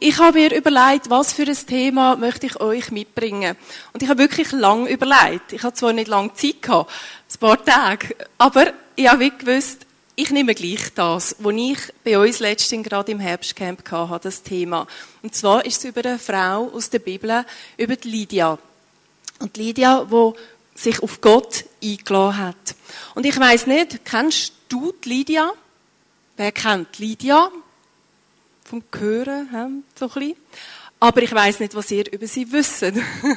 Ich habe mir überlegt, was für ein Thema möchte ich euch mitbringen. Und ich habe wirklich lang überlegt. Ich habe zwar nicht lange Zeit gehabt, ein paar Tage, aber ich habe gewusst, ich nehme gleich das, was ich bei uns letztens gerade im Herbstcamp hatte, das Thema. Und zwar ist es über eine Frau aus der Bibel, über die Lydia. Und die Lydia, die sich auf Gott eingeladen hat. Und ich weiß nicht, kennst du die Lydia? Wer kennt Lydia? Vom Hören, so ein bisschen. Aber ich weiß nicht, was ihr über sie wisst.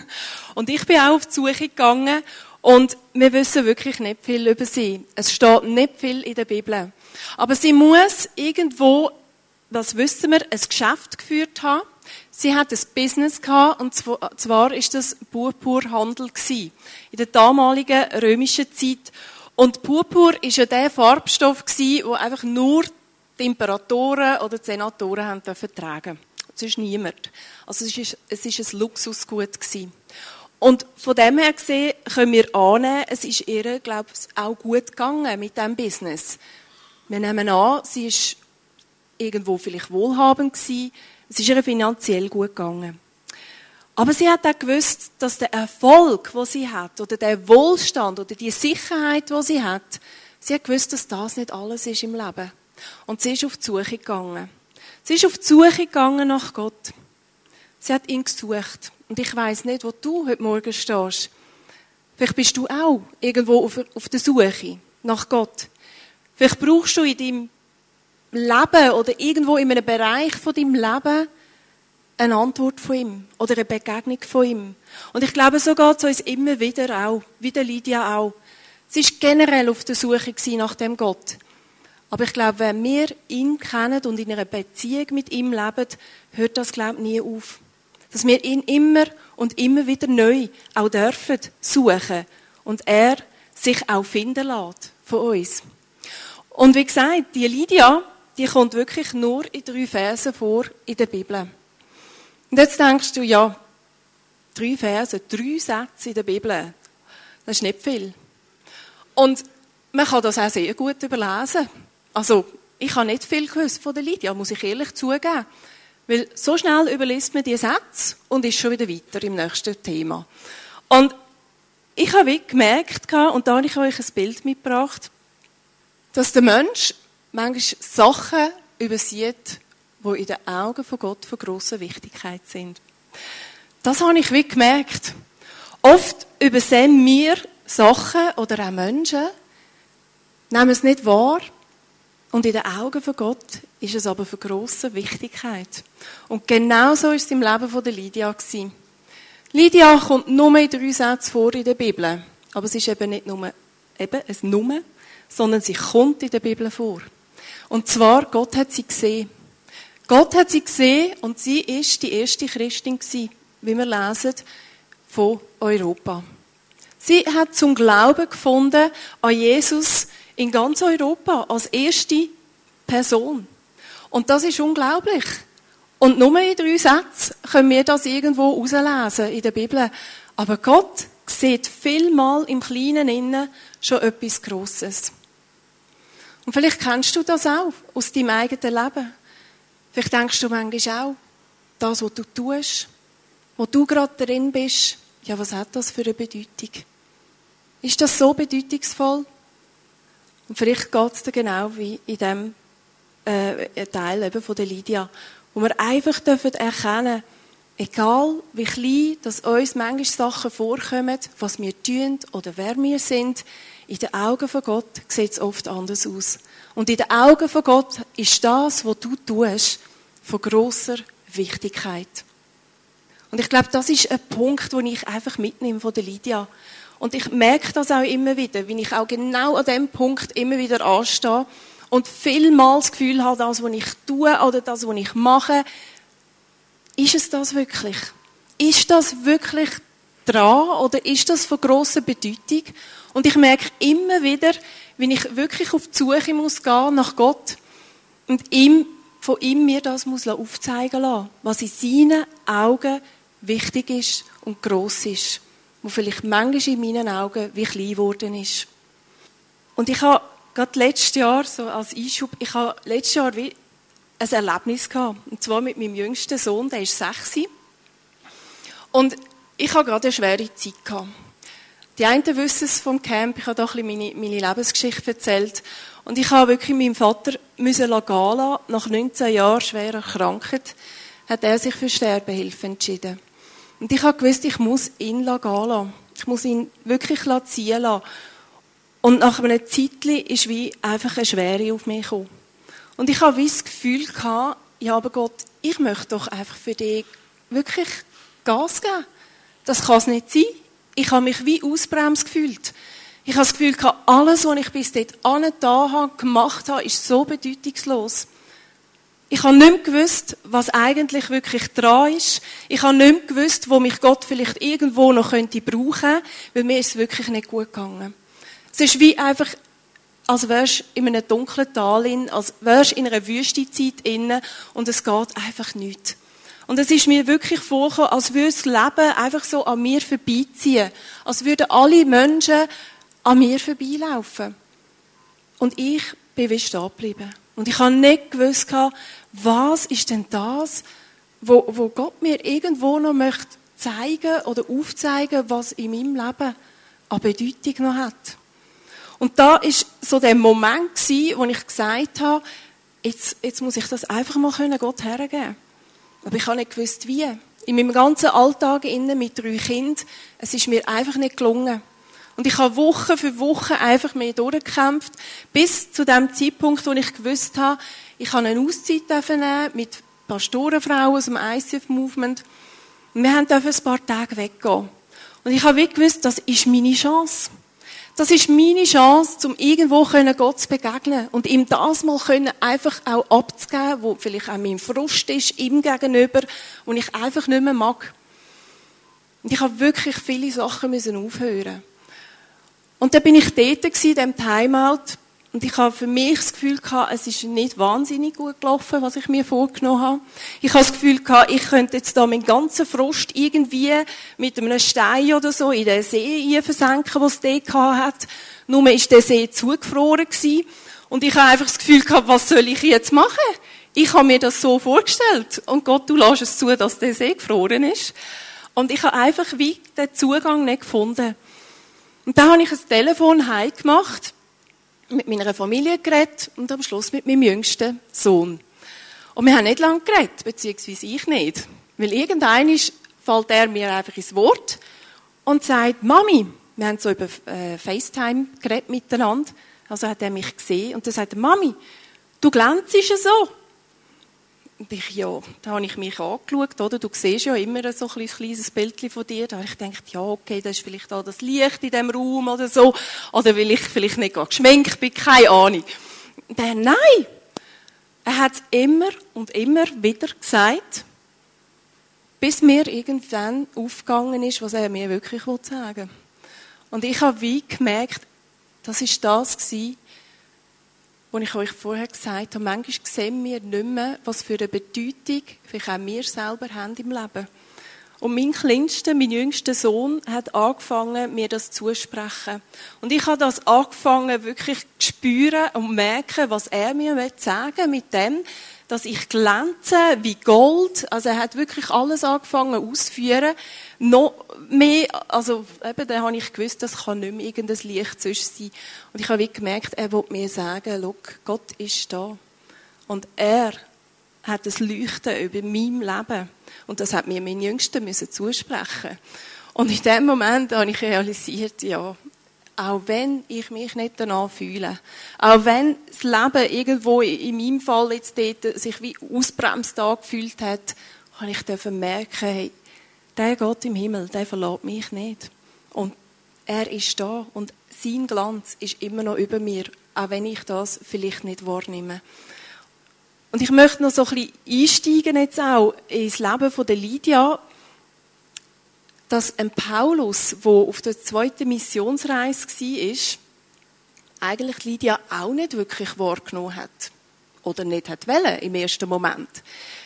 und ich bin auch auf die Suche gegangen und wir wissen wirklich nicht viel über sie. Es steht nicht viel in der Bibel. Aber sie muss irgendwo, das wissen wir, ein Geschäft geführt haben. Sie hat ein Business gehabt, und zwar ist das Purpurhandel gewesen. In der damaligen römischen Zeit. Und Purpur ist ja der Farbstoff gewesen, wo einfach nur die Imperatoren oder die Senatoren haben tragen. ist niemand. Also es ist, es ist ein Luxusgut gewesen. Und von dem her gesehen können wir annehmen, es ist ihr, glaube ich, auch gut gegangen mit diesem Business. Wir nehmen an, sie ist irgendwo vielleicht wohlhabend gewesen, es ist ihr finanziell gut gegangen. Aber sie hat auch gewusst, dass der Erfolg, den sie hat, oder der Wohlstand, oder die Sicherheit, die sie hat, sie hat gewusst, dass das nicht alles ist im Leben. Und sie ist auf die Suche gegangen. Sie ist auf die Suche gegangen nach Gott. Sie hat ihn gesucht. Und ich weiß nicht, wo du heute Morgen stehst. Vielleicht bist du auch irgendwo auf, auf der Suche nach Gott. Vielleicht brauchst du in deinem Leben oder irgendwo in einem Bereich von deinem Leben eine Antwort von ihm oder eine Begegnung von ihm. Und ich glaube, so geht es uns immer wieder auch, wie der Lydia auch. Sie ist generell auf der Suche nach dem Gott. Aber ich glaube, wenn wir ihn kennen und in einer Beziehung mit ihm leben, hört das, glaube ich, nie auf. Dass wir ihn immer und immer wieder neu auch dürfen suchen und er sich auch finden lässt von uns. Und wie gesagt, die Lydia, die kommt wirklich nur in drei Versen vor in der Bibel. Und jetzt denkst du, ja, drei Verse, drei Sätze in der Bibel, das ist nicht viel. Und man kann das auch sehr gut überlesen. Also, ich habe nicht viel gewusst von der Lydia, muss ich ehrlich zugeben. Weil so schnell überliest man die Sätze und ist schon wieder weiter im nächsten Thema. Und ich habe gemerkt, und da habe ich euch ein Bild mitgebracht, dass der Mensch manchmal Sachen übersieht, die in den Augen von Gott von grosser Wichtigkeit sind. Das habe ich wie gemerkt. Oft übersehen wir Sachen oder auch Menschen, nehmen es nicht wahr und in den Augen von Gott ist es aber von grosser Wichtigkeit. Und genau so ist es im Leben von der Lydia gewesen. Lydia kommt nur in drei Sätzen vor in der Bibel. Aber es ist eben nicht nur eben ein Nummer, sondern sie kommt in der Bibel vor. Und zwar, Gott hat sie gesehen. Gott hat sie gesehen und sie ist die erste Christin gewesen, wie wir lesen, von Europa. Sie hat zum Glauben gefunden an Jesus, in ganz Europa als erste Person. Und das ist unglaublich. Und nur in drei Sätzen können wir das irgendwo rauslesen in der Bibel. Aber Gott sieht vielmal im Kleinen innen schon etwas Grosses. Und vielleicht kennst du das auch aus deinem eigenen Leben. Vielleicht denkst du manchmal auch, das, was du tust, wo du gerade drin bist, ja, was hat das für eine Bedeutung? Ist das so bedeutungsvoll? Und vielleicht geht es dir genau wie in dem äh, Teil eben von der Lydia, wo wir einfach dürfen erkennen, egal wie klein, dass uns manchmal Sachen vorkommen, was wir tun oder wer wir sind, in den Augen von Gott sieht es oft anders aus. Und in den Augen von Gott ist das, was du tust, von großer Wichtigkeit. Und ich glaube, das ist ein Punkt, den ich einfach mitnehme von der Lydia. Und ich merke das auch immer wieder, wenn ich auch genau an dem Punkt immer wieder anstehe und vielmals das Gefühl habe, das, was ich tue oder das, was ich mache, ist es das wirklich? Ist das wirklich dran oder ist das von grosser Bedeutung? Und ich merke immer wieder, wenn ich wirklich auf die Suche muss gehen nach Gott und ihm, von ihm mir das muss aufzeigen lassen, was in seinen Augen wichtig ist und gross ist wo vielleicht manchmal in meinen Augen wie klein geworden ist. Und ich habe gerade letztes Jahr, so als Einschub, ich habe letztes Jahr wie ein Erlebnis gehabt. Und zwar mit meinem jüngsten Sohn, der ist sechs. Und ich habe gerade eine schwere Zeit gehabt. Die einen wissen es vom Camp, ich habe da ein bisschen meine, meine Lebensgeschichte erzählt. Und ich habe wirklich meinen Vater müssen gehen lassen. Nach 19 Jahren schwer erkrankt, hat er sich für Sterbehilfe entschieden. Und ich habe gewusst, ich muss ihn gehen lassen. Ich muss ihn wirklich ziehen lassen. Und nach einer Zeit ist wie einfach eine Schwere auf mich gekommen. Und ich habe wie das Gefühl gehabt, ja, aber Gott, ich möchte doch einfach für dich wirklich Gas geben. Das kann es nicht sein. Ich habe mich wie ausbremst gefühlt. Ich habe das Gefühl gehabt, alles, was ich bis dort da habe, gemacht habe, ist so bedeutungslos. Ich habe nicht mehr gewusst, was eigentlich wirklich dran ist. Ich habe nicht mehr gewusst, wo mich Gott vielleicht irgendwo noch könnte brauchen, weil mir ist es wirklich nicht gut gegangen. Es ist wie einfach, als wärst du in einem dunklen Tal, in, als wärst du in einer Wüstezeit inne und es geht einfach nichts. Und es ist mir wirklich vorgekommen, als würde das Leben einfach so an mir vorbeiziehen. Als würden alle Menschen an mir vorbeilaufen. Und ich bin wie stehen geblieben. Und ich habe nicht gewusst, was ist denn das, wo, wo Gott mir irgendwo noch möchte zeigen oder aufzeigen, was in meinem Leben an Bedeutung noch hat. Und da ist so der Moment gewesen, wo ich gesagt habe, jetzt, jetzt muss ich das einfach mal können Gott hergeben. Aber ich habe nicht gewusst, wie. In meinem ganzen Alltag innen mit drei Kindern, es ist mir einfach nicht gelungen. Und ich habe Woche für Woche einfach mehr durchgekämpft, bis zu dem Zeitpunkt, wo ich gewusst habe, ich kann eine Auszeit nehmen mit Pastorenfrauen aus dem ICF-Movement. Und wir dürfen ein paar Tage weggehen. Und ich habe gewusst, das ist meine Chance. Das ist meine Chance, um irgendwo Gott zu begegnen und ihm das mal einfach auch abzugeben, wo vielleicht auch mein Frust ist, ihm gegenüber, und ich einfach nicht mehr mag. Und ich habe wirklich viele Sachen müssen aufhören. Und dann bin ich dort in diesem Timeout und ich habe für mich das Gefühl gehabt, es ist nicht wahnsinnig gut gelaufen, was ich mir vorgenommen habe. Ich habe das Gefühl gehabt, ich könnte jetzt da meinen ganzen Frust irgendwie mit einem Stein oder so in den See versenken, was es dort hat. Nur ist der See zugefroren gewesen. Und ich habe einfach das Gefühl gehabt, was soll ich jetzt machen? Ich habe mir das so vorgestellt. Und Gott, du lässt es zu, dass der See gefroren ist. Und ich habe einfach wie den Zugang nicht gefunden. Und dann habe ich ein Telefon heim gemacht mit meiner Familie geredet und am Schluss mit meinem jüngsten Sohn. Und wir haben nicht lange geredet, beziehungsweise ich nicht. Weil irgendein fällt er mir einfach ins Wort und sagt, Mami, wir haben so über äh, FaceTime geredet miteinander, also hat er mich gesehen und dann sagt er, Mami, du glänzst ja so. Und ich, ja, da habe ich mich angeschaut, oder? Du siehst ja immer so ein kleines Bild von dir. Da habe ich gedacht, ja, okay, das ist vielleicht auch das Licht in dem Raum oder so. Oder weil ich vielleicht nicht geschminkt bin, keine Ahnung. Dann, nein! Er hat es immer und immer wieder gesagt, bis mir irgendwann aufgegangen ist, was er mir wirklich sagen will. Und ich habe wie gemerkt, das ist das gewesen, was ich euch vorher gesagt habe, manchmal sehen wir nicht mehr, was für eine Bedeutung vielleicht auch wir selber haben im Leben. Und mein kleinster, mein jüngster Sohn hat angefangen, mir das zusprechen. Und ich habe das angefangen, wirklich zu spüren und merken, was er mir sagen mit dem, dass ich glänze wie Gold. Also er hat wirklich alles angefangen auszuführen. Noch mehr, also eben, dann habe ich gewusst, das kann nicht mehr irgendein Licht sonst sein. Und ich habe wie gemerkt, er will mir sagen, look, Gott ist da. Und er hat das Leuchten über meinem Leben. Und das hat mir mein Jüngster müssen zusprechen. Und in dem Moment habe ich realisiert, ja, auch wenn ich mich nicht danach fühle, auch wenn das Leben irgendwo in meinem Fall jetzt dort sich wie ausbremst angefühlt hat, habe ich merken, hey, der Gott im Himmel, der verlässt mich nicht. Und er ist da und sein Glanz ist immer noch über mir, auch wenn ich das vielleicht nicht wahrnehme. Und ich möchte noch so ein bisschen einsteigen jetzt auch ins Leben von der Lydia, dass ein Paulus, der auf der zweiten Missionsreise war, eigentlich Lydia auch nicht wirklich wahrgenommen hat. Oder nicht hat wollen, im ersten Moment.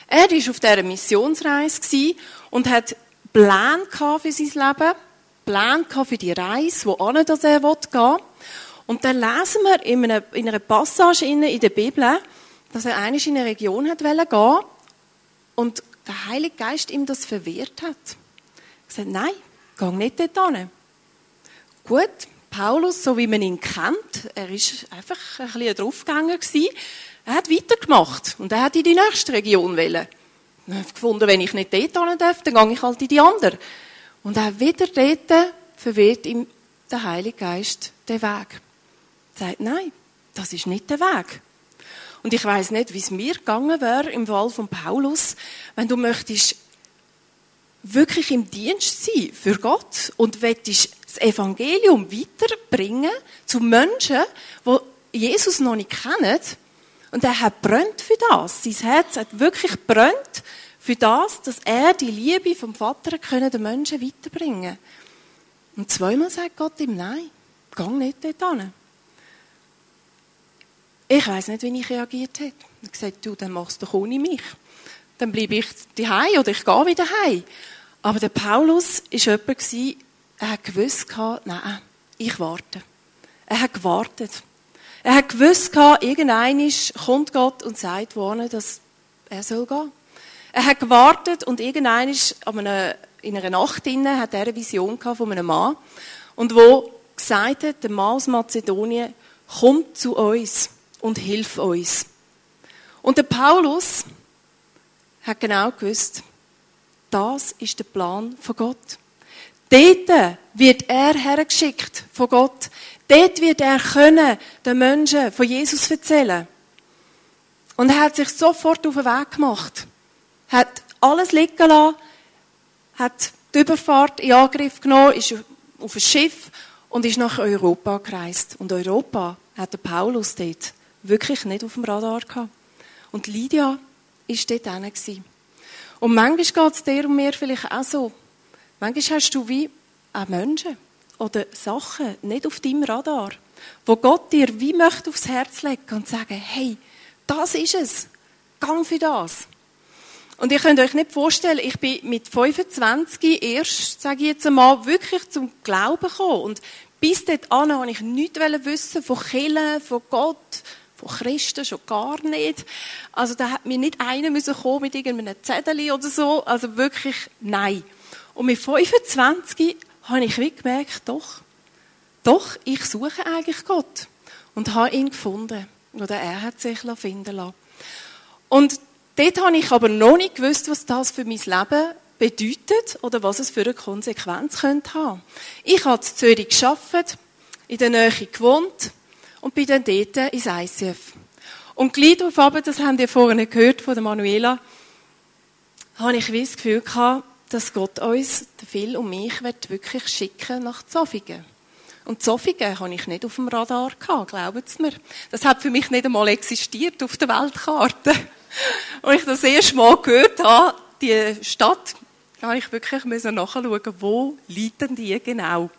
Er war auf dieser Missionsreise und hat Pläne für sein Leben, Pläne für die Reise, wo er gehen will. Und dann lesen wir in einer, Passage in der Bibel, dass er eigentlich in eine Region hat gehen und der Heilige Geist ihm das verwehrt hat. Hat gesagt, nein, geh nicht dort hin. Gut, Paulus, so wie man ihn kennt, er ist einfach ein bisschen ein Draufgänger gewesen. Er hat weitergemacht und er hat in die nächste Region wählen. Er hat gefunden, wenn ich nicht dort darf, dann gehe ich halt in die andere. Und auch wieder dort verwehrt ihm der Heilige Geist den Weg. Er sagt, nein, das ist nicht der Weg. Und ich weiß nicht, wie es mir gegangen wäre im Fall von Paulus, wenn du möchtest wirklich im Dienst sein für Gott und möchtest das Evangelium weiterbringen zu Menschen, die Jesus noch nicht kennen. Und er hat brennt für das. Sein Herz hat wirklich brennt für das, dass er die Liebe vom Vater können den Menschen weiterbringen. Und zweimal sagt Gott ihm Nein, gang nicht dort hin. Ich weiß nicht, wie ich reagiert hätte. Ich habe gesagt, du, dann machst du doch ohne mich. Dann bleibe ich daheim oder ich gehe wieder heim. Aber der Paulus war jemand, er hat gewusst, nein, ich warte. Er hat gewartet. Er hat gewusst, irgendein kommt Gott und sagt worden, dass er soll gehen. Er hat gewartet und irgendein in einer Nacht inne hat er eine Vision von einem Mann und wo gesagt hat, der Mann aus Mazedonien kommt zu uns und hilf uns. Und der Paulus hat genau gewusst, das ist der Plan von Gott. Dort wird er hergeschickt von Gott. Dort wird er können den Menschen von Jesus erzählen. Und er hat sich sofort auf den Weg gemacht. Hat alles liegen lassen, hat die Überfahrt in Angriff genommen, ist auf ein Schiff und ist nach Europa gereist. Und Europa hat der Paulus dort wirklich nicht auf dem Radar gehabt. Und Lydia war dort gewesen. Und manchmal geht es dir und mir vielleicht auch so. Manchmal hast du wie auch Menschen oder Sachen nicht auf deinem Radar, wo Gott dir wie möchte aufs Herz legen und sagen, hey, das ist es. Gang für das. Und ihr könnt euch nicht vorstellen, ich bin mit 25 erst, sage ich jetzt einmal, wirklich zum Glauben gekommen. Und bis an wollte ich nichts wissen von Killen, von Gott, von Christen schon gar nicht. Also da hat mir nicht einer müssen kommen mit irgendeinem Zettel oder so. Also wirklich nein. Und mit 25 habe ich gemerkt, doch, doch, ich suche eigentlich Gott. Und habe ihn gefunden. Oder er hat sich finden lassen. Und dort habe ich aber noch nicht gewusst, was das für mein Leben bedeutet oder was es für eine Konsequenz könnte haben. Ich habe in Zürich gearbeitet, in der Nähe gewohnt, und bin dann dort ins ICF. Und gleich darauf aber, das haben wir vorhin gehört von der Manuela, habe ich das Gefühl gehabt, dass Gott uns, Phil und mich, wirklich schicken nach Zofingen. Und Zofingen habe ich nicht auf dem Radar gehabt, glauben Sie mir. Das hat für mich nicht einmal existiert auf der Weltkarte. Und ich das erste Mal gehört habe, die Stadt, habe ich wirklich nachschauen, wo liegen die genau.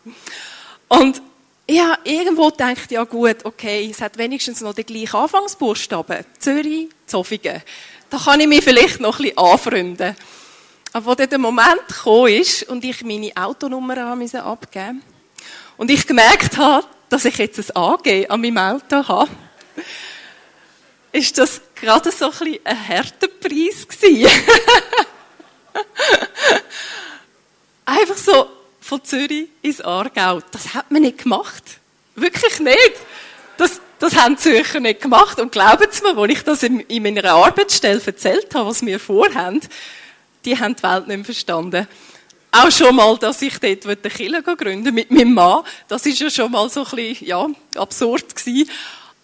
Und ich habe irgendwo gedacht, ja gut, okay, es hat wenigstens noch den gleichen Anfangsbuchstaben. Zürich, Zofingen. Da kann ich mich vielleicht noch ein bisschen anfreunden. Aber als dann der Moment gekommen ist und ich meine Autonummer abgeben musste und ich gemerkt habe, dass ich jetzt ein AG an meinem Auto habe, ist das gerade so ein bisschen ein harter Preis gewesen. Einfach so, von Zürich ins Aargau. Das hat man nicht gemacht. Wirklich nicht. Das, das haben die Zürcher nicht gemacht. Und glauben Sie mir, als ich das in, in meiner Arbeitsstelle erzählt habe, was wir vorhaben, die haben die Welt nicht mehr verstanden. Auch schon mal, dass ich dort eine Kirche gründen mit meinem Mann, das ist ja schon mal so ein bisschen, ja, absurd gewesen.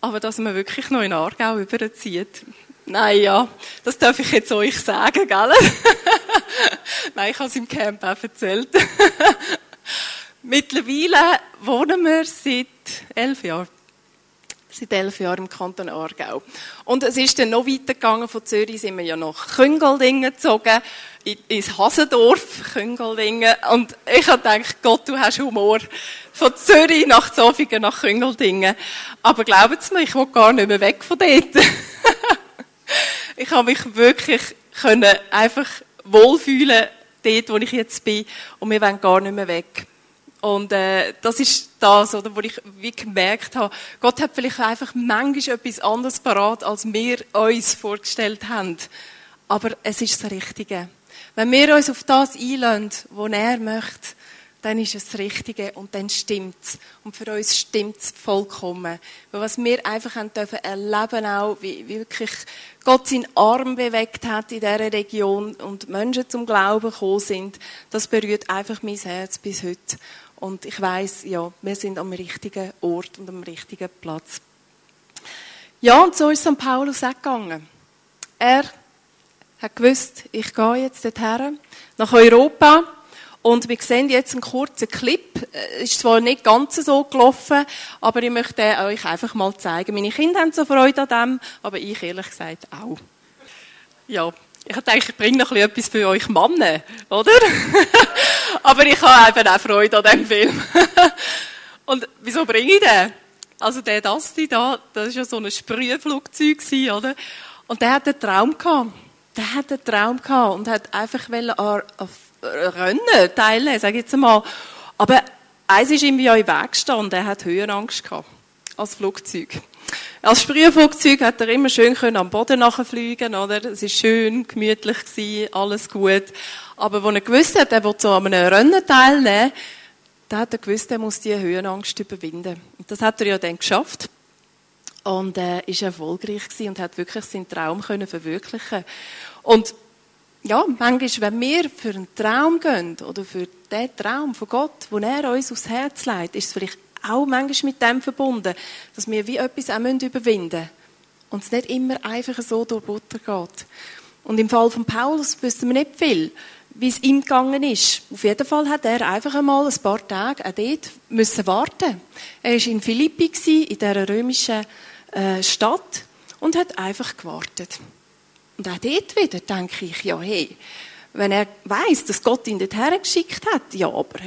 Aber dass man wirklich noch in Aargau überzieht, Nein, ja, das darf ich jetzt euch sagen, gell? Nein, ich habe es im Camp auch erzählt. Mittlerweile wohnen wir seit elf Jahren. Seit elf Jahren im Kanton Aargau. Und es ist dann noch weitergegangen. Von Zürich sind wir ja nach Küngeldingen gezogen, ins Hasendorf, Küngeldingen. Und ich habe gedacht, Gott, du hast Humor. Von Zürich nach Zofingen, nach Küngeldingen. Aber glauben Sie mir, ich will gar nicht mehr weg von dort. ich habe mich wirklich können einfach wohlfühlen dort, wo ich jetzt bin. Und wir wollen gar nicht mehr weg. Und äh, das ist das, oder, wo ich wie gemerkt habe, Gott hat vielleicht einfach manchmal etwas anderes parat, als wir uns vorgestellt haben. Aber es ist das Richtige. Wenn wir uns auf das einlassen, was er möchte, dann ist es das Richtige und dann stimmt's. Und für uns stimmt's vollkommen. Weil was wir einfach haben dürfen erleben auch, wie, wie wirklich Gott seinen Arm bewegt hat in dieser Region und Menschen zum Glauben gekommen sind, das berührt einfach mein Herz bis heute. Und ich weiß, ja, wir sind am richtigen Ort und am richtigen Platz. Ja, und so ist St. Paulus auch gegangen. Er hat gewusst, ich gehe jetzt dorthin, nach Europa. Und wir sehen jetzt einen kurzen Clip. Äh, ist zwar nicht ganz so gelaufen, aber ich möchte euch einfach mal zeigen. Meine Kinder haben so Freude an dem, aber ich ehrlich gesagt auch. Ja, ich denke, ich bringe noch etwas für euch Männer, oder? aber ich habe eben auch Freude an diesem Film. Und wieso bringe ich den? Also der Dusty da, das war ja so ein Sprühflugzeug, oder? Und der hat einen Traum gehabt. Der hat einen Traum gehabt und hat einfach an Rennen teilnehmen, sage ich jetzt mal. Aber eins ist ihm ja im Weg gestanden, er hat Höhenangst gehabt. Als Flugzeug. Als Sprühflugzeug hat er immer schön können am Boden nachfliegen, oder? Es ist schön, gemütlich gewesen, alles gut. Aber als er gewusst hat, er will so an einem Rennen teilnehmen, da hat er gewusst, er muss diese Höhenangst überwinden. Und das hat er ja dann geschafft. Und er äh, ist erfolgreich gewesen und hat wirklich seinen Traum können verwirklichen. Und ja, manchmal, wenn wir für einen Traum gehen oder für den Traum von Gott, den er uns aufs Herz legt, ist es vielleicht auch manchmal mit dem verbunden, dass wir wie etwas auch überwinden müssen. Und es nicht immer einfach so durch Butter geht. Und im Fall von Paulus wissen wir nicht viel, wie es ihm gegangen ist. Auf jeden Fall hat er einfach einmal ein paar Tage auch dort müssen warten. Er war in Philippi, in dieser römischen äh, Stadt, und hat einfach gewartet. Und auch dort wieder denke ich, ja, hey, wenn er weiß, dass Gott ihn dorthin geschickt hat, ja, aber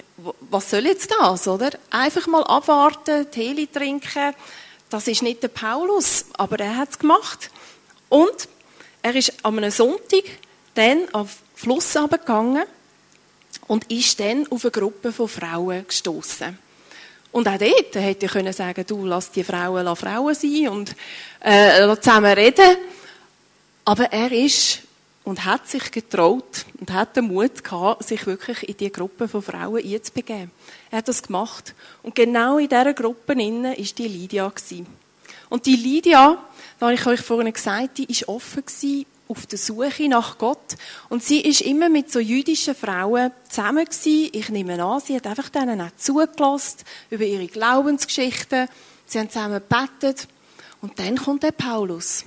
was soll jetzt das, oder? Einfach mal abwarten, Tee trinken, das ist nicht der Paulus, aber er hat es gemacht. Und er ist am einem Sonntag dann den Fluss gegangen und ist dann auf eine Gruppe von Frauen gestoßen. Und auch dort hätte ich sagen, du lass die Frauen lass Frauen sein und äh, zusammen reden. Aber er ist und hat sich getraut und hat den Mut gehabt, sich wirklich in die Gruppe von Frauen einzubegeben. Er hat das gemacht. Und genau in dieser Gruppe innen ist die Lydia gewesen. Und die Lydia, da habe ich euch vorhin gesagt, die ist offen gewesen auf der Suche nach Gott. Und sie ist immer mit so jüdischen Frauen zusammen gewesen. Ich nehme an, sie hat einfach denen auch zugelassen über ihre Glaubensgeschichten. Sie haben zusammen gebetet. Und dann kommt der Paulus.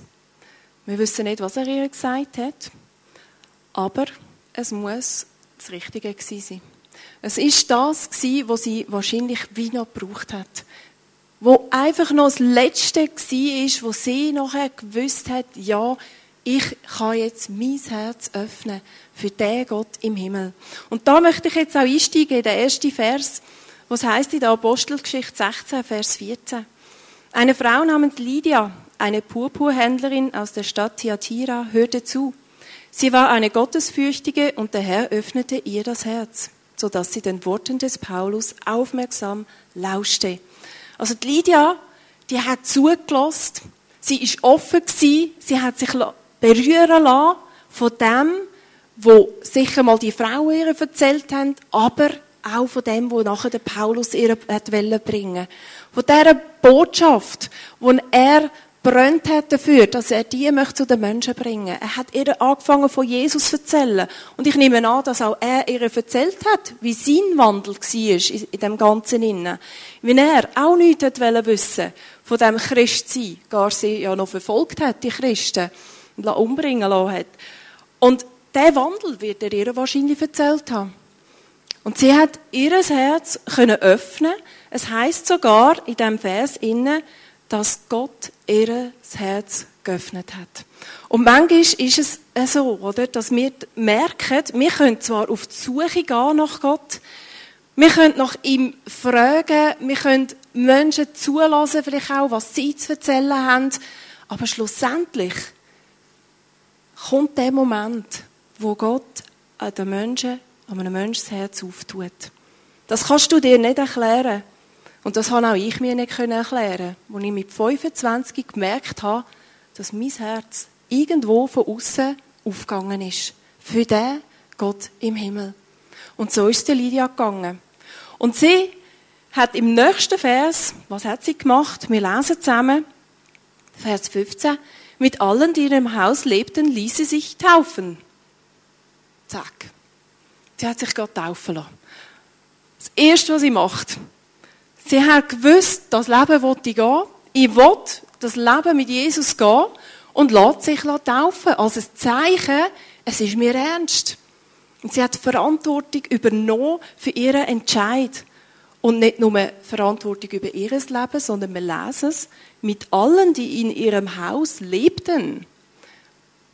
Wir wissen nicht, was er ihr gesagt hat, aber es muss das Richtige gewesen sein. Es ist das gewesen, was sie wahrscheinlich wie noch gebraucht hat. Wo einfach noch das Letzte war, wo sie nachher gewusst hat, ja, ich kann jetzt mein Herz öffnen für den Gott im Himmel. Und da möchte ich jetzt auch einsteigen in den ersten Vers, was heißt in der Apostelgeschichte 16, Vers 14. Eine Frau namens Lydia, eine Purpurhändlerin aus der Stadt Thyatira, hörte zu. Sie war eine Gottesfürchtige und der Herr öffnete ihr das Herz, sodass sie den Worten des Paulus aufmerksam lauschte. Also die Lydia, die hat zugelassen, sie ist offen gewesen, sie hat sich berühren lassen von dem, wo sicher mal die Frauen ihr erzählt haben, aber auch von dem, wo nachher der Paulus ihr hat bringen Von dieser Botschaft, die er brennt hat dafür, dass er die möchte zu den Menschen bringen. Er hat ihr angefangen von Jesus zu erzählen. Und ich nehme an, dass auch er ihr erzählt hat, wie sein Wandel war in dem Ganzen innen. Wie er auch nichts wollte wissen von dem Christsein, gar sie ja noch verfolgt hat, die Christen, und umbringen lassen hat. Und der Wandel wird er ihr wahrscheinlich erzählt haben. Und sie hat ihr Herz können öffnen. Es heißt sogar in dem Vers innen, dass Gott ihr Herz geöffnet hat. Und manchmal ist es so, oder, dass wir merken, wir können zwar auf die Suche gehen nach Gott, wir können nach ihm fragen, wir können Menschen zulassen, vielleicht auch, was sie zu erzählen haben, aber schlussendlich kommt der Moment, wo Gott an Menschen, einem Menschen das Herz auftut. Das kannst du dir nicht erklären. Und das habe auch ich mir nicht erklären als ich mit 25 gemerkt habe, dass mein Herz irgendwo von außen aufgegangen ist. Für den Gott im Himmel. Und so ist es Lydia gegangen. Und sie hat im nächsten Vers, was hat sie gemacht? Wir lesen zusammen, Vers 15, mit allen, die in ihrem Haus lebten, ließ sie sich taufen. Zack. Sie hat sich gerade taufen lassen. Das Erste, was sie macht, sie hat gewusst, das Leben will ich gehen. Ich will das Leben mit Jesus gehen und lässt sich taufen. Als ein Zeichen, es ist mir ernst. Und sie hat Verantwortung übernommen für ihren Entscheid. Und nicht nur Verantwortung über ihr Leben, sondern wir lesen es mit allen, die in ihrem Haus lebten.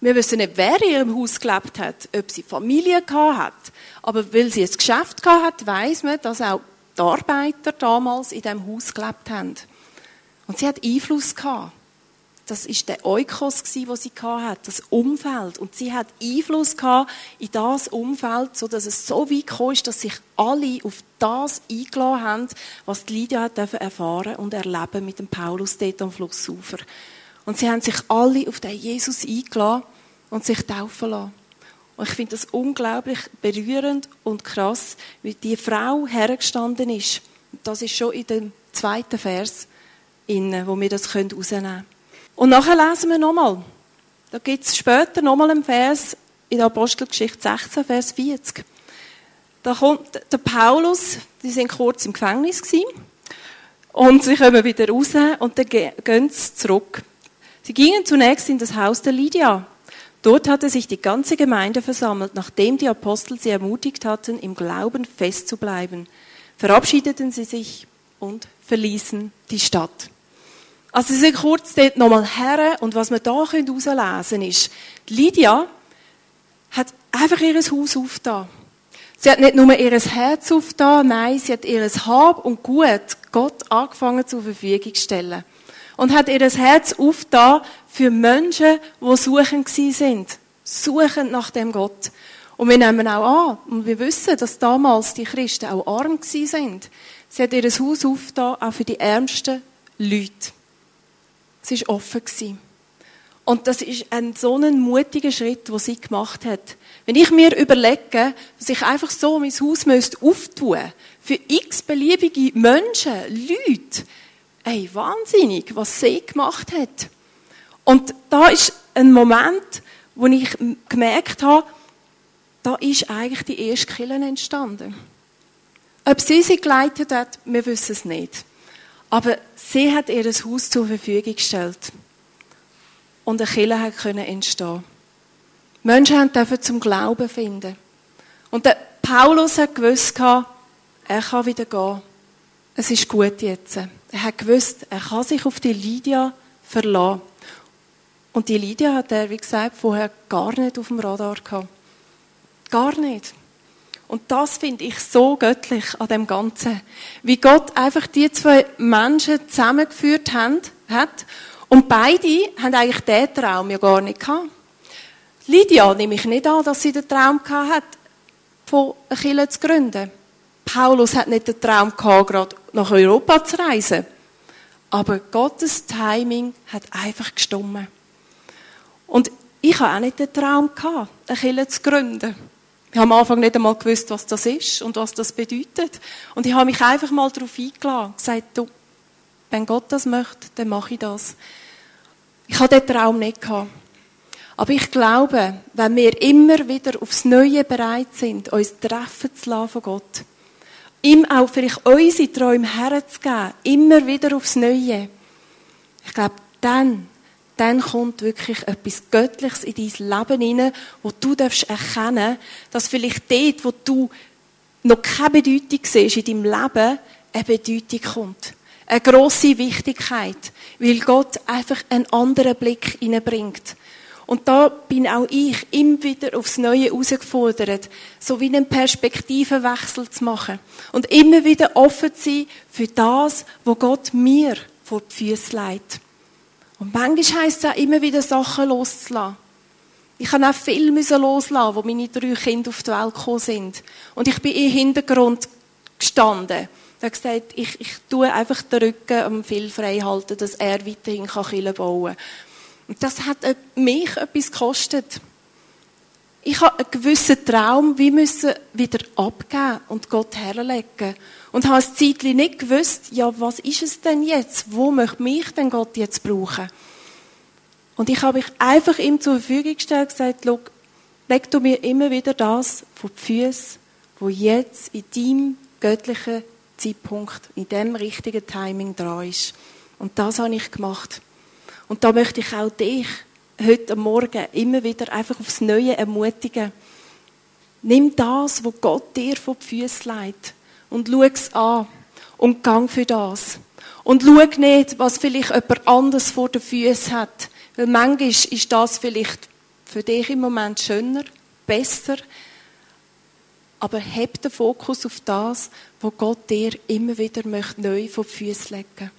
Wir wissen nicht, wer in ihrem Haus gelebt hat, ob sie Familie gehabt hat. Aber weil sie ein Geschäft gehabt hat, weiss man, dass auch die Arbeiter damals in diesem Haus gelebt haben. Und sie hat Einfluss gehabt. Das ist der Eukos, den sie hatte, das Umfeld. Und sie hat Einfluss gehabt in das Umfeld, so dass es so weit kam, dass sich alle auf das eingeladen haben, was die Lydia hat erfahren und erleben mit dem Paulus dort am Flussufer. Und sie haben sich alle auf den Jesus eingeladen und sich taufen lassen. Und ich finde das unglaublich berührend und krass, wie die Frau hergestanden ist. Und das ist schon in dem zweiten Vers, wo wir das herausnehmen können. Und nachher lesen wir nochmal. Da gibt es später nochmal einen Vers in der Apostelgeschichte 16, Vers 40. Da kommt der Paulus, die sind kurz im Gefängnis gewesen, und sie kommen wieder raus und dann gehen sie zurück. Sie gingen zunächst in das Haus der Lydia. Dort hatte sich die ganze Gemeinde versammelt, nachdem die Apostel sie ermutigt hatten, im Glauben festzubleiben. Verabschiedeten sie sich und verließen die Stadt. Also sie sind kurz dort nochmal her und was wir da herauslesen können, ist, Lydia hat einfach ihr Haus aufgetan. Sie hat nicht nur ihr Herz aufgetan, nein, sie hat ihr Hab und Gut Gott angefangen zur Verfügung zu stellen. Und hat ihr Herz aufgetan für Menschen, die suchend sind. Suchend nach dem Gott. Und wir nehmen auch an, und wir wissen, dass damals die Christen auch arm sind. Sie hat ihr Haus aufgetan, auch für die ärmsten Leute. Sie war offen. Und das ist ein so ein mutiger Schritt, den sie gemacht hat. Wenn ich mir überlege, dass ich einfach so mein Haus müsste für x beliebige Menschen, Leute, ey, wahnsinnig, was sie gemacht hat. Und da ist ein Moment, wo ich gemerkt habe, da ist eigentlich die erste Kirche entstanden. Ob sie sie geleitet hat, wir wissen es nicht. Aber sie hat ihr Haus zur Verfügung gestellt. Und eine Kirche können entstehen. Menschen dürfen zum Glauben finden. Und der Paulus hat gewusst, er kann wieder gehen. Es ist gut jetzt. Er hat gewusst, er kann sich auf die Lydia verlassen. Und die Lydia hat er, wie gesagt, vorher gar nicht auf dem Radar gehabt. Gar nicht. Und das finde ich so göttlich an dem Ganzen. Wie Gott einfach die zwei Menschen zusammengeführt hat. Und beide haben eigentlich diesen Traum ja gar nicht gehabt. Lydia nehme ich nicht an, dass sie den Traum gehabt hat, von einer Kirche zu gründen. Paulus hat nicht den Traum gehabt, gerade nach Europa zu reisen. Aber Gottes Timing hat einfach gestummen. Und ich habe auch nicht den Traum gehabt, eine Kirche zu gründen. Ich habe am Anfang nicht einmal gewusst, was das ist und was das bedeutet. Und ich habe mich einfach mal darauf eingeladen, gesagt, du, wenn Gott das möchte, dann mache ich das. Ich hatte den Traum nicht gehabt. Aber ich glaube, wenn wir immer wieder aufs Neue bereit sind, uns treffen zu lassen von Gott, ihm auch vielleicht unsere Träume herzugeben, immer wieder aufs Neue, ich glaube, dann dann kommt wirklich etwas Göttliches in dein Leben hinein, wo du darfst erkennen, dass vielleicht dort, wo du noch keine Bedeutung siehst in deinem Leben, eine Bedeutung kommt. Eine grosse Wichtigkeit, weil Gott einfach einen anderen Blick hineinbringt. Und da bin auch ich immer wieder aufs Neue herausgefordert, so wie einen Perspektivenwechsel zu machen. Und immer wieder offen zu sein für das, was Gott mir vor die Füße legt. Und manchmal heisst es auch immer wieder Sachen loszulassen. Ich habe auch viel loslassen, wo meine drei Kinder auf die Welt gekommen sind. Und ich bin im Hintergrund gestanden. Er hat gesagt, ich, ich tue einfach den Rücken am Phil frei halten, dass er weiterhin Kirchen bauen kann. Und das hat mich etwas gekostet. Ich habe einen gewissen Traum, wie müssen wieder abgeben und Gott herlegen. Und habe ein Zeitchen nicht gewusst, ja, was ist es denn jetzt? Wo möchte mich denn Gott jetzt brauchen? Und ich habe mich einfach ihm zur Verfügung gestellt und gesagt, leg du mir immer wieder das vor die Füße, wo jetzt in deinem göttlichen Zeitpunkt, in dem richtigen Timing dran ist. Und das habe ich gemacht. Und da möchte ich auch dich heute Morgen immer wieder einfach aufs Neue ermutigen. Nimm das, was Gott dir vor die Füße legt und schau es an und gang für das. Und schau nicht, was vielleicht jemand anderes vor den Füßen hat. Weil manchmal ist das vielleicht für dich im Moment schöner, besser, aber heb den Fokus auf das, was Gott dir immer wieder möchte, neu vor die Füße legen.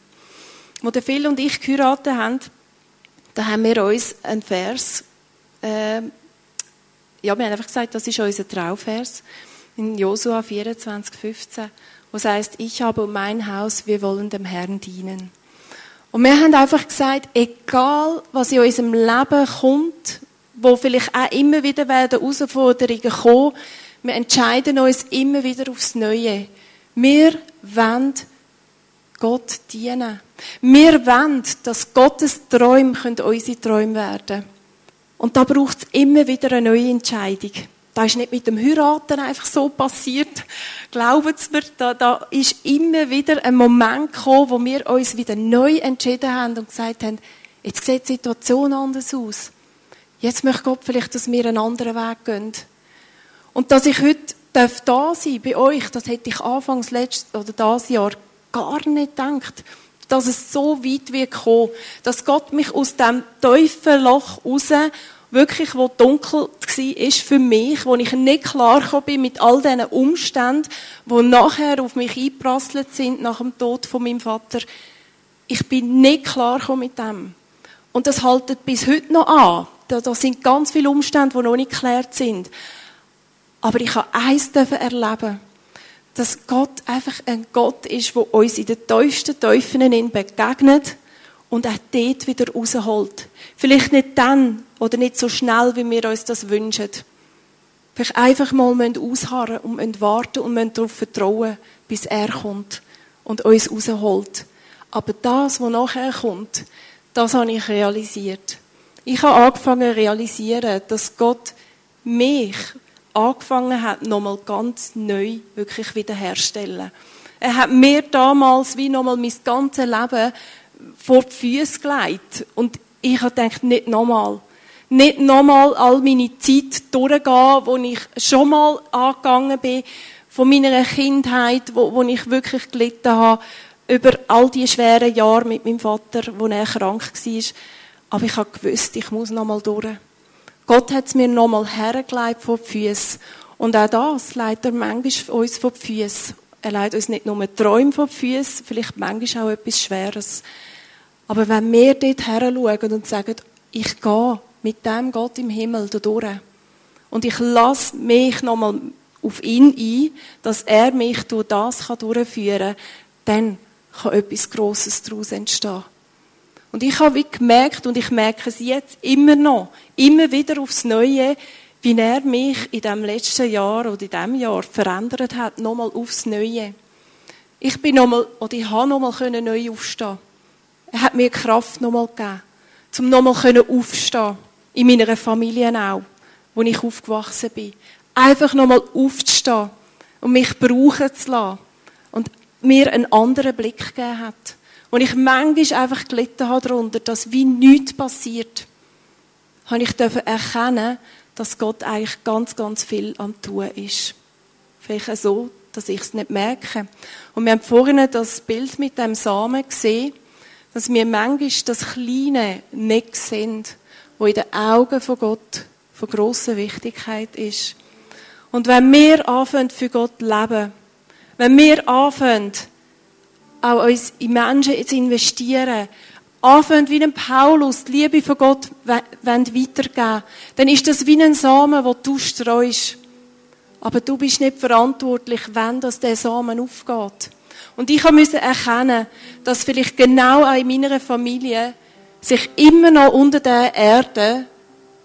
Als der Phil und ich geheiratet haben, da haben wir uns einen Vers, äh, ja, wir haben einfach gesagt, das ist unser Trauvers, in Josua 24, 15, wo es heißt, ich habe um mein Haus, wir wollen dem Herrn dienen. Und wir haben einfach gesagt, egal was in unserem Leben kommt, wo vielleicht auch immer wieder werden Herausforderungen kommen, wir entscheiden uns immer wieder aufs Neue. Wir wollen Gott dienen. Wir wollen, dass Gottes Träume unsere Träume werden können. Und da braucht es immer wieder eine neue Entscheidung. Das ist nicht mit dem Heiraten einfach so passiert. Glauben Sie mir, da, da ist immer wieder ein Moment gekommen, wo wir uns wieder neu entschieden haben und gesagt haben, jetzt sieht die Situation anders aus. Jetzt möchte Gott vielleicht, dass wir einen anderen Weg gehen. Und dass ich heute da sein bei euch, das hätte ich anfangs letztes oder das Jahr gar nicht gedacht, dass es so weit wird kommen, dass Gott mich aus dem Teufelloch raus wirklich, wo dunkel war, für mich, wo ich nicht klar bin mit all diesen Umständen, wo nachher auf mich eingeprasselt sind nach dem Tod von meinem Vater. Ich bin nicht klar mit dem. Und das haltet bis heute noch an. Da, da sind ganz viele Umstände, die noch nicht geklärt sind. Aber ich habe eins erleben dass Gott einfach ein Gott ist, der uns in den tiefsten Teufeln begegnet und auch dort wieder rausholt. Vielleicht nicht dann oder nicht so schnell, wie wir uns das wünschen. Vielleicht einfach mal ausharren und warten und darauf vertrauen, bis er kommt und uns rausholt. Aber das, was nachher kommt, das habe ich realisiert. Ich habe angefangen zu realisieren, dass Gott mich angefangen hat, nochmal ganz neu wirklich wiederherstellen. Er hat mir damals wie nochmal mein ganzes Leben vor die Füße gelegt. Und ich habe gedacht, nicht nochmal. Nicht nochmal all meine Zeit durchgehen, wo ich schon mal angegangen bin, von meiner Kindheit, wo, wo ich wirklich gelitten habe, über all die schweren Jahre mit meinem Vater, wo er krank war. Aber ich habe gewusst, ich muss nochmal durch. Gott hat es mir nochmal hergelegt vor die Füße. Und auch das leitet er manchmal uns vor die Füße. Er leitet uns nicht nur Träume vor die Füße, vielleicht manchmal auch etwas Schweres. Aber wenn wir dort her schauen und sagen, ich gehe mit dem Gott im Himmel da durch und ich lasse mich nochmal auf ihn ein, dass er mich durch das durchführen kann, dann kann etwas Grosses daraus entstehen. Und ich habe gemerkt, und ich merke es jetzt immer noch, immer wieder aufs Neue, wie er mich in dem letzten Jahr oder in diesem Jahr verändert hat, nochmal aufs Neue. Ich bin nochmal, oder ich habe nochmal neu aufstehen. Er hat mir Kraft nochmal gegeben, um nochmal aufstehen. In meiner Familie auch, wo ich aufgewachsen bin. Einfach nochmal aufzustehen und mich brauchen zu lassen. Und mir einen anderen Blick gegeben hat. Und ich manchmal einfach gelitten habe darunter, dass wie nichts passiert, habe ich erkennen, dass Gott eigentlich ganz, ganz viel am Tun ist. Vielleicht so, dass ich es nicht merke. Und wir haben vorhin das Bild mit dem Samen gesehen, dass wir manchmal das Kleine nicht sehen, wo in den Augen von Gott von grosser Wichtigkeit ist. Und wenn wir anfangen, für Gott zu leben, wenn wir anfangen, auch uns in Menschen zu investieren, anfangen wie ein Paulus die Liebe von Gott weitergeben dann ist das wie ein Samen, den du streust. Aber du bist nicht verantwortlich, wenn das der Samen aufgeht. Und ich musste erkennen, dass vielleicht genau auch in meiner Familie sich immer noch unter der Erde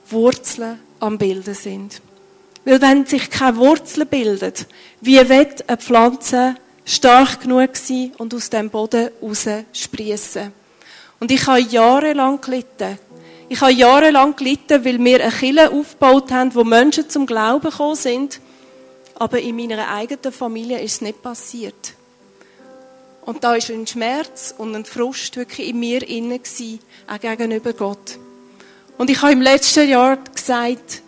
Wurzeln am Bilden sind. Weil wenn sich keine Wurzeln bildet, wie wird eine Pflanze stark genug sein und aus dem Boden raus sprießen? Und ich habe jahrelang gelitten. Ich habe jahrelang gelitten, weil wir eine Kille aufgebaut haben, wo Menschen zum Glauben gekommen sind. Aber in meiner eigenen Familie ist es nicht passiert. Und da ist ein Schmerz und ein Frust wirklich in mir inne auch gegenüber Gott. Und ich habe im letzten Jahr gesagt,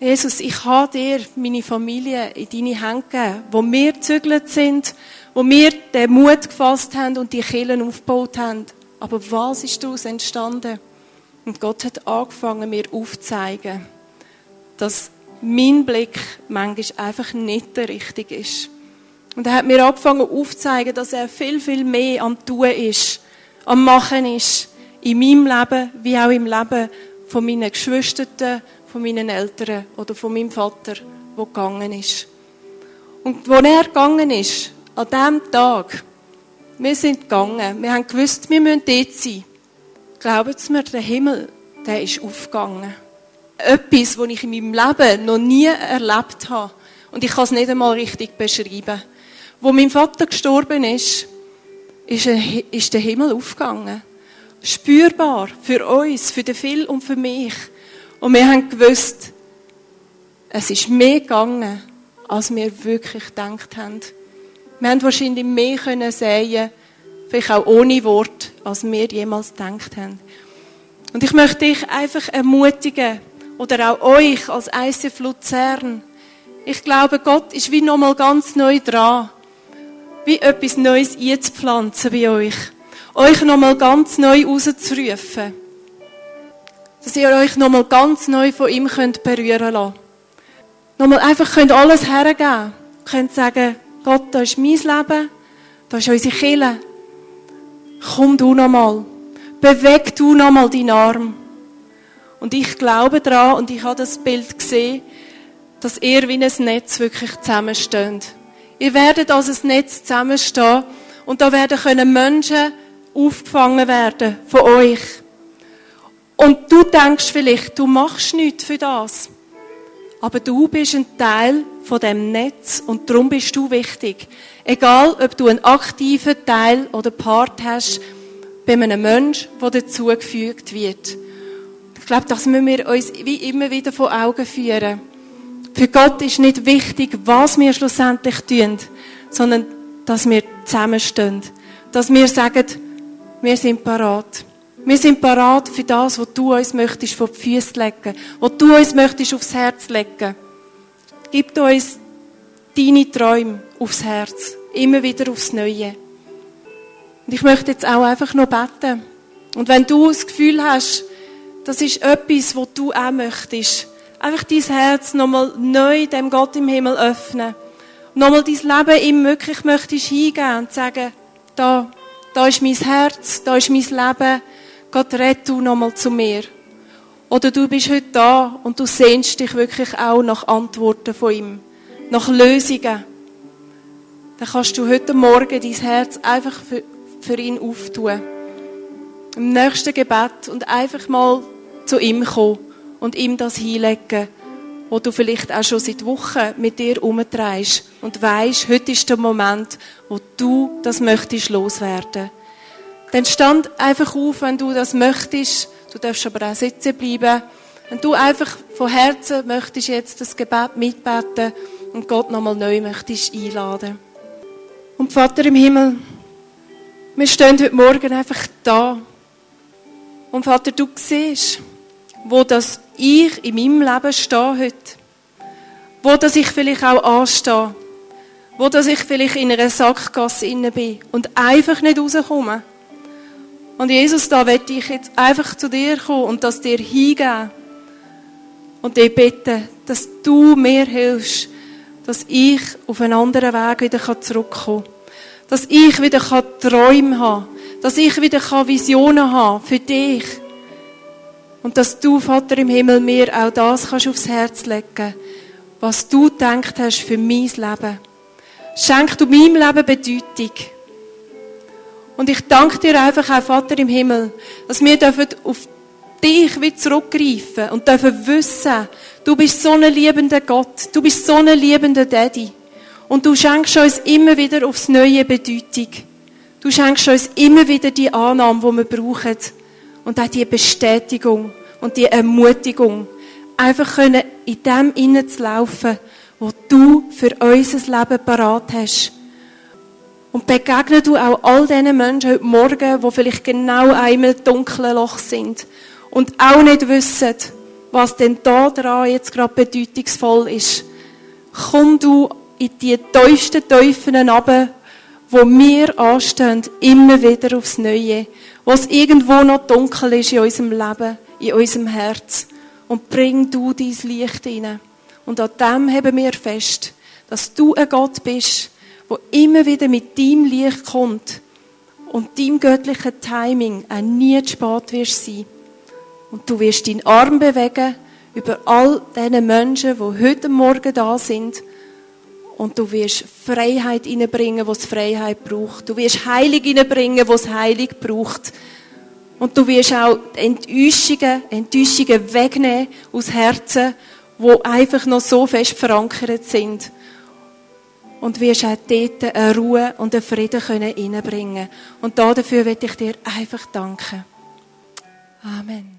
Jesus, ich habe dir meine Familie in deine Hände gegeben, wo wir gezügelt sind, wo wir den Mut gefasst haben und die Kirchen aufgebaut haben. Aber was ist daraus entstanden? Und Gott hat angefangen, mir aufzuzeigen, dass mein Blick manchmal einfach nicht der richtige ist. Und er hat mir angefangen aufzuzeigen, dass er viel, viel mehr am Tun ist, am Machen ist, in meinem Leben, wie auch im Leben von meinen Geschwistern, von meinen Eltern oder von meinem Vater, der gegangen ist. Und wo er gegangen ist, an diesem Tag, wir sind gegangen, wir haben gewusst, wir müssen dort sein. Glauben Sie mir, der Himmel, der ist aufgegangen. Etwas, was ich in meinem Leben noch nie erlebt habe. Und ich kann es nicht einmal richtig beschreiben. Wo mein Vater gestorben ist, ist der Himmel aufgegangen. Spürbar für uns, für den Phil und für mich. Und wir haben gewusst, es ist mehr gegangen, als wir wirklich gedacht haben. Wir haben wahrscheinlich mehr können sehen, vielleicht auch ohne Wort, als wir jemals gedacht haben. Und ich möchte dich einfach ermutigen, oder auch euch als ICF Luzern. Ich glaube, Gott ist wie nochmal ganz neu dran, wie etwas Neues einzupflanzen bei euch. Euch nochmal ganz neu rauszurufen. Dass ihr euch nochmal ganz neu von ihm könnt berühren lassen. Nochmal einfach könnt alles hergeben. Könnt sagen, Gott, da ist mein Leben, da ist unsere Kille. Komm du nochmal. Beweg du nochmal deinen Arm. Und ich glaube daran und ich habe das Bild gesehen, dass ihr wie ein Netz wirklich zusammensteht. Ihr werdet als ein Netz zusammenstehen und da werden können Menschen aufgefangen werden von euch. Und du denkst vielleicht, du machst nichts für das. Aber du bist ein Teil von dem Netz und darum bist du wichtig. Egal, ob du einen aktiven Teil oder Part hast bei einem Menschen, der dazugefügt wird. Ich glaube, das müssen wir uns wie immer wieder vor Augen führen. Für Gott ist nicht wichtig, was wir schlussendlich tun, sondern dass wir zusammenstehen. Dass wir sagen, wir sind parat. Wir sind parat für das, was du uns möchtest vor die Füße legen, was du uns möchtest aufs Herz legen. Gib uns deine Träume aufs Herz. Immer wieder aufs Neue. Und ich möchte jetzt auch einfach noch beten. Und wenn du das Gefühl hast, das ist etwas, was du auch möchtest, einfach dein Herz nochmal neu dem Gott im Himmel öffnen. Nochmal dein Leben ihm wirklich möchtest hingeben und sagen, da, da ist mein Herz, da ist mein Leben. Gott, red du nochmal zu mir. Oder du bist heute da und du sehnst dich wirklich auch nach Antworten von ihm, nach Lösungen. Dann kannst du heute Morgen dein Herz einfach für, für ihn auftun. Im nächsten Gebet und einfach mal zu ihm kommen und ihm das hinlegen, wo du vielleicht auch schon seit Wochen mit dir umdrehst und weißt, heute ist der Moment, wo du das möchtest loswerden. Dann stand einfach auf, wenn du das möchtest. Du darfst aber auch sitzen bleiben. Wenn du einfach von Herzen möchtest jetzt das Gebet mitbeten und Gott nochmal neu möchtest einladen. Und Vater im Himmel, wir stehen heute Morgen einfach da. Und Vater, du siehst, wo das ich in meinem Leben stehe heute. Wo das ich vielleicht auch anstehe. Wo das ich vielleicht in einer Sackgasse inne bin und einfach nicht rauskomme. Und Jesus, da werde ich jetzt einfach zu dir kommen und das dir hingeben. Und dir bitten, dass du mir hilfst, dass ich auf einen anderen Weg wieder zurückkommen kann. Dass ich wieder Träume kann. Dass ich wieder Visionen haben für dich. Und dass du, Vater im Himmel, mir auch das kannst aufs Herz legen was du denkt hast für mein Leben. Schenk du meinem Leben Bedeutung. Und ich danke dir einfach auch, Vater im Himmel, dass wir auf dich wieder zurückgreifen und dürfen wissen, du bist so ein liebender Gott, du bist so ein liebender Daddy. Und du schenkst uns immer wieder aufs Neue Bedeutung. Du schenkst uns immer wieder die Annahme, die wir brauchen. Und auch die Bestätigung und die Ermutigung. Einfach können in dem innen zu wo du für unser Leben parat hast. Und begegne du auch all diesen Menschen heute Morgen, die vielleicht genau einmal dunkle Loch sind und auch nicht wissen, was denn da dran jetzt gerade bedeutungsvoll ist. Komm du in die tiefsten Teufeln runter, wo wir anstehen, immer wieder aufs Neue, wo es irgendwo noch dunkel ist in unserem Leben, in unserem Herz. Und bring du dein Licht hinein. Und an dem haben wir fest, dass du ein Gott bist, wo immer wieder mit deinem Licht kommt und deinem göttlichen Timing auch nie zu spät wirst sein. Und du wirst deinen Arm bewegen über all diese Menschen, die heute Morgen da sind. Und du wirst Freiheit hineinbringen, wo es Freiheit braucht. Du wirst Heilig hineinbringen, wo es Heilig braucht. Und du wirst auch Enttäuschungen, Enttäuschungen wegnehmen aus Herzen, wo einfach noch so fest verankert sind und wirst auch dort eine Ruhe und einen Frieden können reinbringen Und dafür möchte ich dir einfach danken. Amen.